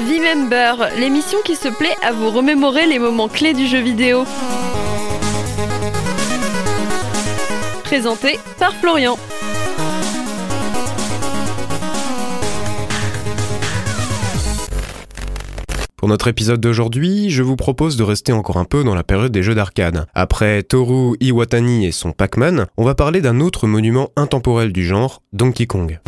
V-Member, l'émission qui se plaît à vous remémorer les moments clés du jeu vidéo. Présenté par Florian. Pour notre épisode d'aujourd'hui, je vous propose de rester encore un peu dans la période des jeux d'arcade. Après Toru Iwatani et son Pac-Man, on va parler d'un autre monument intemporel du genre, Donkey Kong.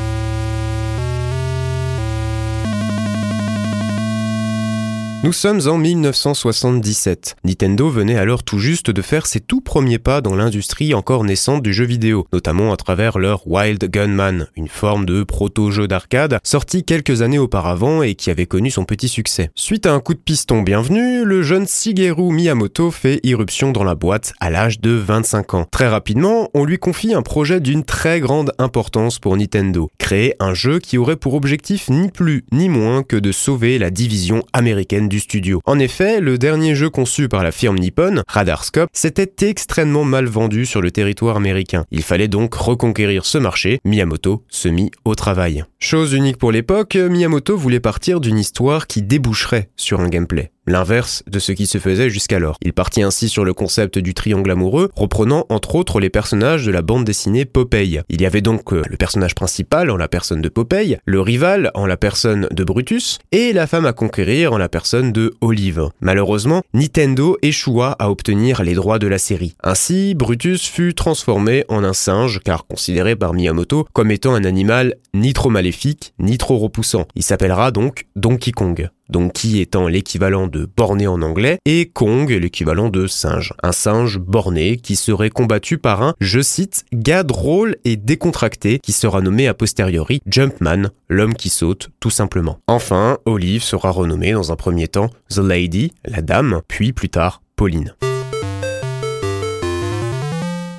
Nous sommes en 1977. Nintendo venait alors tout juste de faire ses tout premiers pas dans l'industrie encore naissante du jeu vidéo, notamment à travers leur Wild Gunman, une forme de proto-jeu d'arcade sorti quelques années auparavant et qui avait connu son petit succès. Suite à un coup de piston bienvenu, le jeune Shigeru Miyamoto fait irruption dans la boîte à l'âge de 25 ans. Très rapidement, on lui confie un projet d'une très grande importance pour Nintendo, créer un jeu qui aurait pour objectif ni plus ni moins que de sauver la division américaine studio. En effet, le dernier jeu conçu par la firme Nippon, Radarscope, s'était extrêmement mal vendu sur le territoire américain. Il fallait donc reconquérir ce marché, Miyamoto se mit au travail. Chose unique pour l'époque, Miyamoto voulait partir d'une histoire qui déboucherait sur un gameplay l'inverse de ce qui se faisait jusqu'alors. Il partit ainsi sur le concept du triangle amoureux, reprenant entre autres les personnages de la bande dessinée Popeye. Il y avait donc euh, le personnage principal en la personne de Popeye, le rival en la personne de Brutus, et la femme à conquérir en la personne de Olive. Malheureusement, Nintendo échoua à obtenir les droits de la série. Ainsi, Brutus fut transformé en un singe, car considéré par Miyamoto comme étant un animal ni trop maléfique, ni trop repoussant. Il s'appellera donc Donkey Kong. Donkey étant l'équivalent de borné en anglais, et Kong l'équivalent de singe. Un singe borné qui serait combattu par un, je cite, gars drôle et décontracté qui sera nommé a posteriori Jumpman, l'homme qui saute, tout simplement. Enfin, Olive sera renommée dans un premier temps The Lady, la dame, puis plus tard Pauline.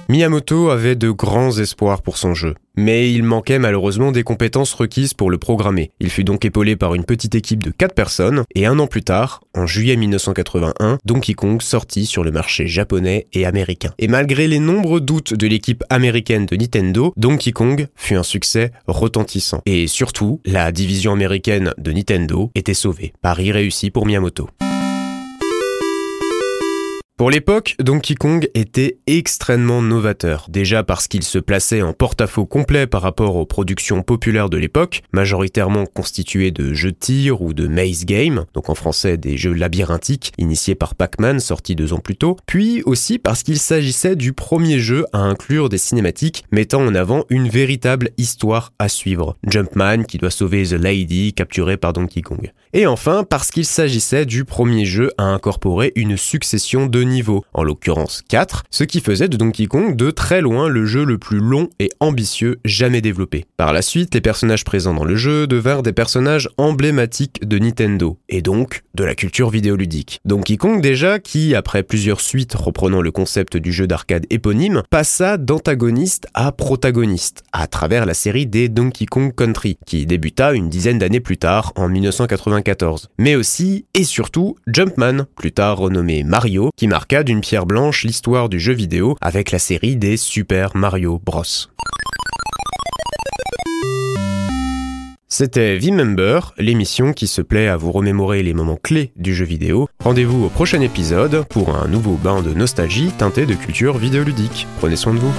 Miyamoto avait de grands espoirs pour son jeu, mais il manquait malheureusement des compétences requises pour le programmer. Il fut donc épaulé par une petite équipe de 4 personnes, et un an plus tard, en juillet 1981, Donkey Kong sortit sur le marché japonais et américain. Et malgré les nombreux doutes de l'équipe américaine de Nintendo, Donkey Kong fut un succès retentissant. Et surtout, la division américaine de Nintendo était sauvée. Paris réussi pour Miyamoto. Pour l'époque, Donkey Kong était extrêmement novateur, déjà parce qu'il se plaçait en porte-à-faux complet par rapport aux productions populaires de l'époque, majoritairement constituées de jeux de tir ou de maze game, donc en français des jeux labyrinthiques initiés par Pac-Man sorti deux ans plus tôt, puis aussi parce qu'il s'agissait du premier jeu à inclure des cinématiques mettant en avant une véritable histoire à suivre. Jumpman qui doit sauver The Lady capturée par Donkey Kong. Et enfin parce qu'il s'agissait du premier jeu à incorporer une succession de niveaux, en l'occurrence 4, ce qui faisait de Donkey Kong de très loin le jeu le plus long et ambitieux jamais développé. Par la suite, les personnages présents dans le jeu devinrent des personnages emblématiques de Nintendo, et donc de la culture vidéoludique. Donkey Kong déjà, qui, après plusieurs suites reprenant le concept du jeu d'arcade éponyme, passa d'antagoniste à protagoniste, à travers la série des Donkey Kong Country, qui débuta une dizaine d'années plus tard, en 1994. Mais aussi, et surtout, Jumpman, plus tard renommé Mario, qui marqua d'une pierre blanche l'histoire du jeu vidéo avec la série des Super Mario Bros. C'était V-Member, l'émission qui se plaît à vous remémorer les moments clés du jeu vidéo. Rendez-vous au prochain épisode pour un nouveau bain de nostalgie teinté de culture vidéoludique. Prenez soin de vous.